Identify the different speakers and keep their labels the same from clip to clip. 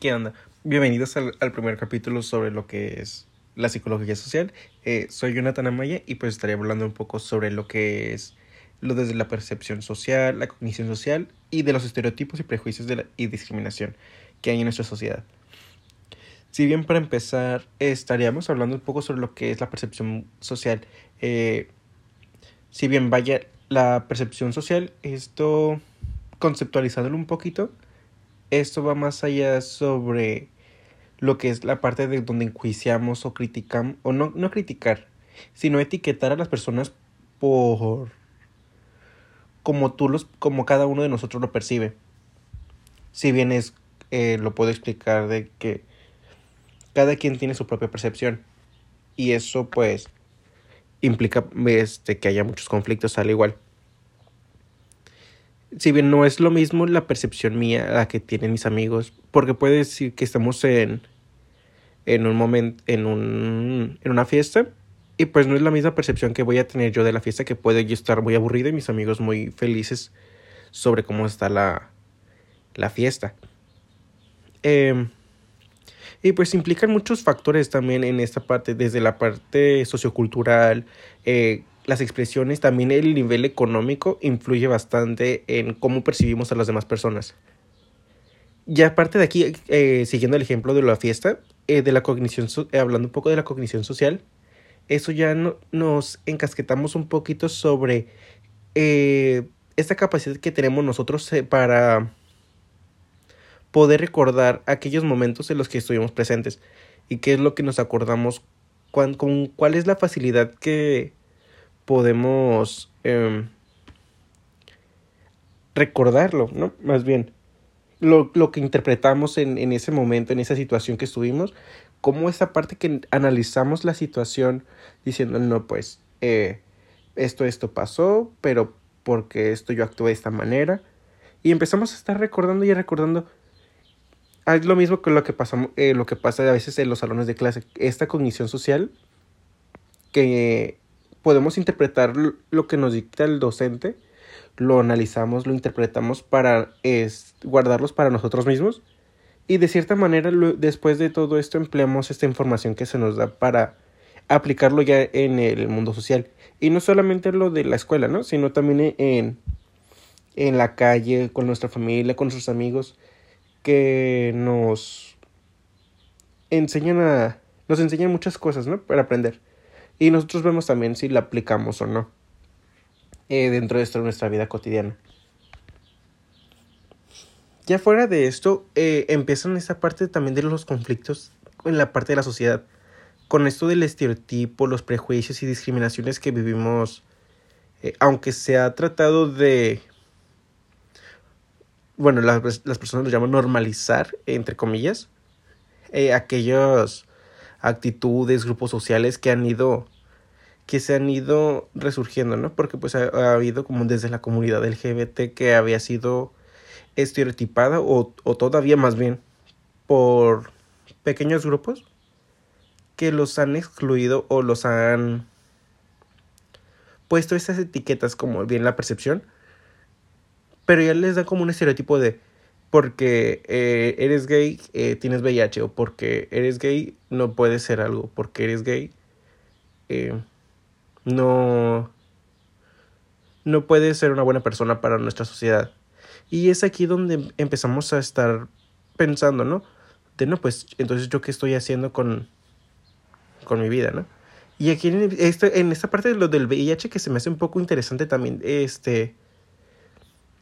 Speaker 1: ¿Qué onda? Bienvenidos al, primer capítulo sobre lo que es la psicología social. Eh, soy Jonathan Amaya y pues estaría hablando un poco sobre lo que es lo desde la percepción social, la cognición social y de los estereotipos y prejuicios de la, y discriminación que hay en nuestra sociedad. Si bien para empezar estaríamos hablando un poco sobre lo que es la percepción social. Eh, si bien vaya la percepción social, esto conceptualizándolo un poquito, esto va más allá sobre lo que es la parte de donde enjuiciamos o criticamos, o no, no criticar, sino etiquetar a las personas por como tú los, como cada uno de nosotros lo percibe. Si bien es, eh, lo puedo explicar de que cada quien tiene su propia percepción. Y eso pues implica este, que haya muchos conflictos al igual si bien no es lo mismo la percepción mía la que tienen mis amigos, porque puede decir que estamos en, en un momento, en, un, en una fiesta, y pues no es la misma percepción que voy a tener yo de la fiesta, que puede yo estar muy aburrido y mis amigos muy felices sobre cómo está la, la fiesta. Eh, y pues implican muchos factores también en esta parte, desde la parte sociocultural, eh, las expresiones, también el nivel económico influye bastante en cómo percibimos a las demás personas. Y aparte de aquí, eh, siguiendo el ejemplo de la fiesta, eh, de la cognición, eh, hablando un poco de la cognición social, eso ya no, nos encasquetamos un poquito sobre esta capacidad que tenemos nosotros para poder recordar aquellos momentos en los que estuvimos presentes y qué es lo que nos acordamos, con cuál es la facilidad que podemos em, recordarlo, ¿no? Más bien, lo, lo que interpretamos en, en, ese momento, en esa situación que estuvimos, como esa parte que analizamos la situación diciendo, no, pues, eh, esto, esto pasó, pero porque esto yo actué de esta manera. Y empezamos a estar recordando y recordando. Ah, es lo mismo que lo que, pasamos, eh, lo que pasa a veces en los salones de clase. Esta cognición social que podemos interpretar lo que nos dicta el docente, lo analizamos, lo interpretamos para guardarlos para nosotros mismos y de cierta manera después de todo esto empleamos esta información que se nos da para aplicarlo ya en el mundo social y no solamente lo de la escuela, ¿no? sino también en, en la calle, con nuestra familia, con nuestros amigos que nos enseñan a nos enseñan muchas cosas, ¿no? Para aprender. Y nosotros vemos también si la aplicamos o no eh, dentro de nuestra vida cotidiana. Ya fuera de esto, eh, empiezan esta parte también de los conflictos en la parte de la sociedad. Con esto del estereotipo, los prejuicios y discriminaciones que vivimos, eh, aunque se ha tratado de... Bueno, las, las personas lo llaman normalizar, entre comillas, eh, aquellos actitudes, grupos sociales que han ido que se han ido resurgiendo, ¿no? Porque pues ha, habido como desde la comunidad LGBT que había sido estereotipada o, o todavía más bien por pequeños grupos que los han excluido o los han puesto esas etiquetas como bien la percepción, pero ya les da como un estereotipo de porque eh, eres gay eh, tienes VIH o porque eres gay no puedes ser algo, porque eres gay eh, no, no puede ser una buena persona para nuestra sociedad. Y es aquí donde empezamos a estar pensando, ¿no? De no, pues entonces yo qué estoy haciendo con, con mi vida, ¿no? Y aquí en, este, en esta parte de lo del VIH que se me hace un poco interesante también, este,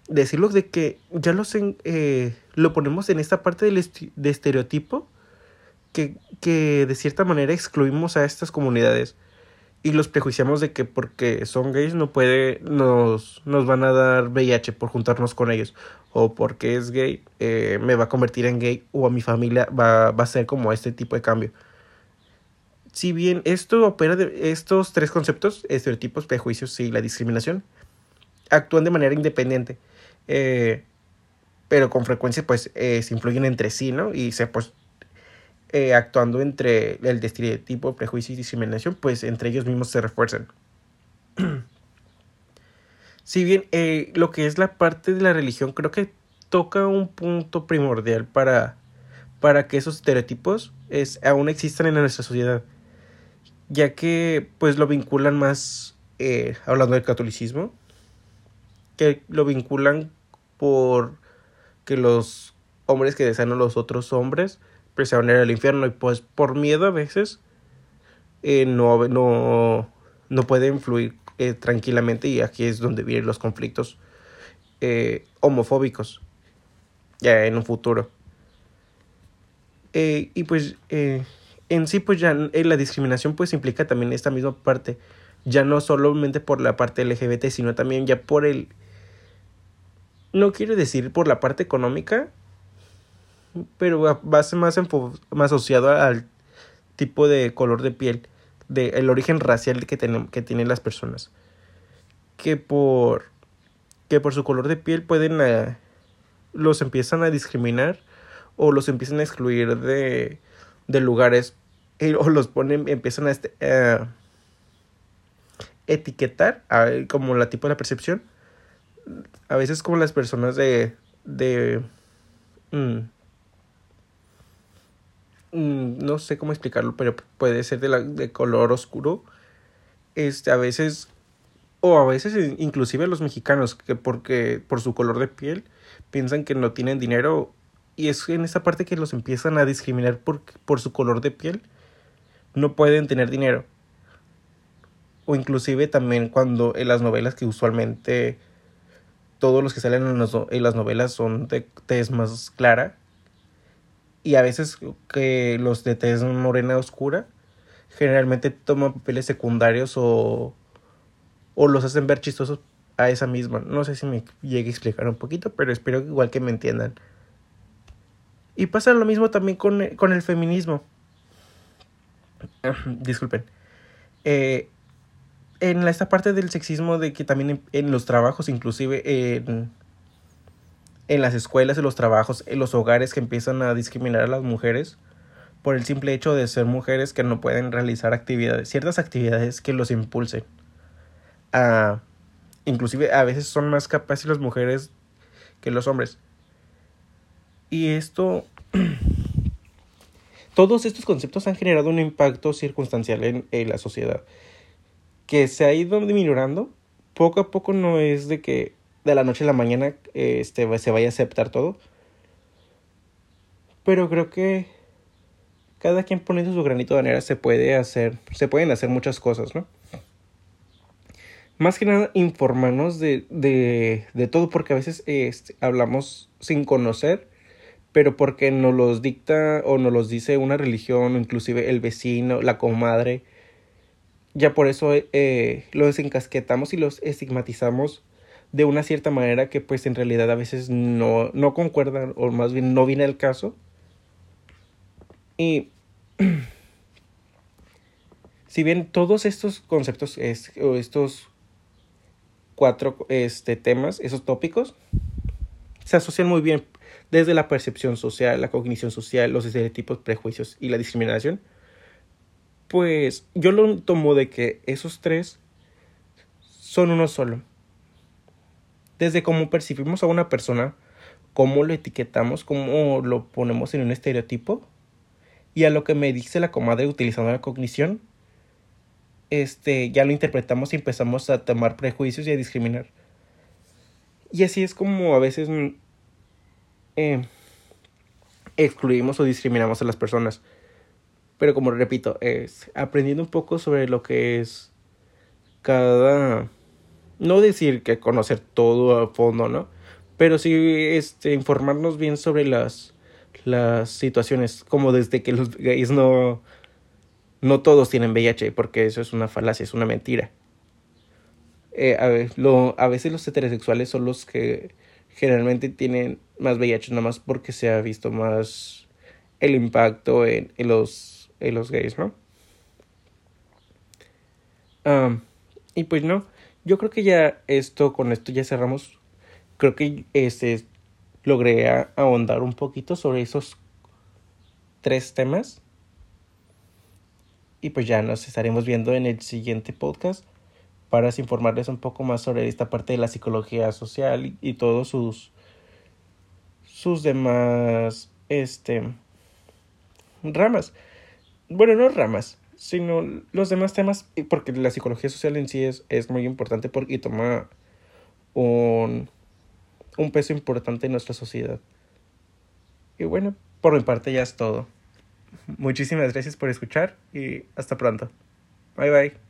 Speaker 1: decirlo de que ya los eh, lo ponemos en esta parte del de estereotipo que, que de cierta manera excluimos a estas comunidades y los prejuiciamos de que porque son gays no puede nos, nos van a dar VIH por juntarnos con ellos. O porque es gay eh, me va a convertir en gay o a mi familia va, va a ser como este tipo de cambio. Si bien esto opera de estos tres conceptos estereotipos prejuicios y la discriminación actúan de manera independiente eh, pero con frecuencia pues eh, se influyen entre sí no y se pues eh, actuando entre el estereotipo, prejuicio y discriminación, pues entre ellos mismos se refuerzan. si bien eh, lo que es la parte de la religión creo que toca un punto primordial para, para que esos estereotipos es, aún existan en nuestra sociedad, ya que pues lo vinculan más, eh, hablando del catolicismo, que lo vinculan por que los hombres que desean a los otros hombres pues se van a ir al infierno y pues por miedo a veces eh, no, no, no pueden fluir eh, tranquilamente y aquí es donde vienen los conflictos eh, homofóbicos ya en un futuro. y pues en sí pues ya la discriminación pues implica también esta misma parte, ya no solamente por la parte LGBT, sino también ya por el... No quiero decir por la parte económica, pero va a ser más, más asociado al tipo de color de piel, de el origen racial que, que tienen las personas. Que por, que por su color de piel pueden, eh, los empiezan a discriminar o los empiezan a excluir de, de lugares o los ponen, empiezan a este, etiquetar como la tipo de la percepción. A veces como las personas de, de Mm, no sé cómo explicarlo, pero puede ser de, la, de color oscuro. Este, a veces, o a veces inclusive los mexicanos, que porque por su color de piel piensan que no tienen dinero y es en esa parte que los empiezan a discriminar por, por su color de piel, no pueden tener dinero. O inclusive también cuando en las novelas que usualmente todos los que salen en las, en las novelas son de tez más clara, y a veces que los de tez morena oscura generalmente toman papeles secundarios o, o los hacen ver chistosos a esa misma. No sé si me llegue a explicar un poquito, pero espero igual que me entiendan. Y pasa lo mismo también con, con el feminismo. Disculpen. Eh, en esta parte del sexismo de que también en, los trabajos, inclusive en, en las escuelas, en los trabajos, en los hogares que empiezan a discriminar a las mujeres por el simple hecho de ser mujeres que no pueden realizar actividades, ciertas actividades que los impulsen. A, inclusive a veces son más capaces las mujeres que los hombres. Y esto, todos estos conceptos han generado un impacto circunstancial en, en la sociedad que se ha ido disminuyendo. Poco a poco no es de que de la noche a la mañana este, se vaya a aceptar todo. Pero creo que cada quien poniendo su granito de arena se puede hacer, se pueden hacer muchas cosas, ¿no? Más que nada informarnos de, de, de todo porque a veces este, hablamos sin conocer, pero porque nos los dicta o nos los dice una religión o inclusive el vecino, la comadre. Ya por eso eh, los encasquetamos y los estigmatizamos de una cierta manera que pues en realidad a veces no, no concuerdan o más bien no viene el caso. Y si bien todos estos conceptos o estos cuatro este, temas, esos tópicos, se asocian muy bien desde la percepción social, la cognición social, los estereotipos, prejuicios y la discriminación, pues yo lo tomo de que esos tres son uno solo desde cómo percibimos a una persona, cómo lo etiquetamos, cómo lo ponemos en un estereotipo, y a lo que me dice la comadre utilizando la cognición, este, ya lo interpretamos y empezamos a tomar prejuicios y a discriminar. Y así es como a veces mm, eh, excluimos o discriminamos a las personas. Pero como repito, es aprendiendo un poco sobre lo que es cada no decir que conocer todo a fondo, ¿no? Pero sí este, informarnos bien sobre las, las situaciones, como desde que los gays no, no todos tienen VIH, porque eso es una falacia, es una mentira. Eh, a, a veces los heterosexuales son los que generalmente tienen más VIH, nada más porque se ha visto más el impacto en, en los, en los gays, ¿no? y pues no, yo creo que ya esto, con esto ya cerramos. Creo que este logré ahondar un poquito sobre esos tres temas. Y pues ya nos estaremos viendo en el siguiente podcast para informarles un poco más sobre esta parte de la psicología social y, todos sus sus demás este ramas. Bueno, no ramas, sino los demás temas, porque la psicología social en sí es, es muy importante porque toma un, un peso importante en nuestra sociedad. Y bueno, por mi parte ya es todo. Muchísimas gracias por escuchar y hasta pronto. Bye bye.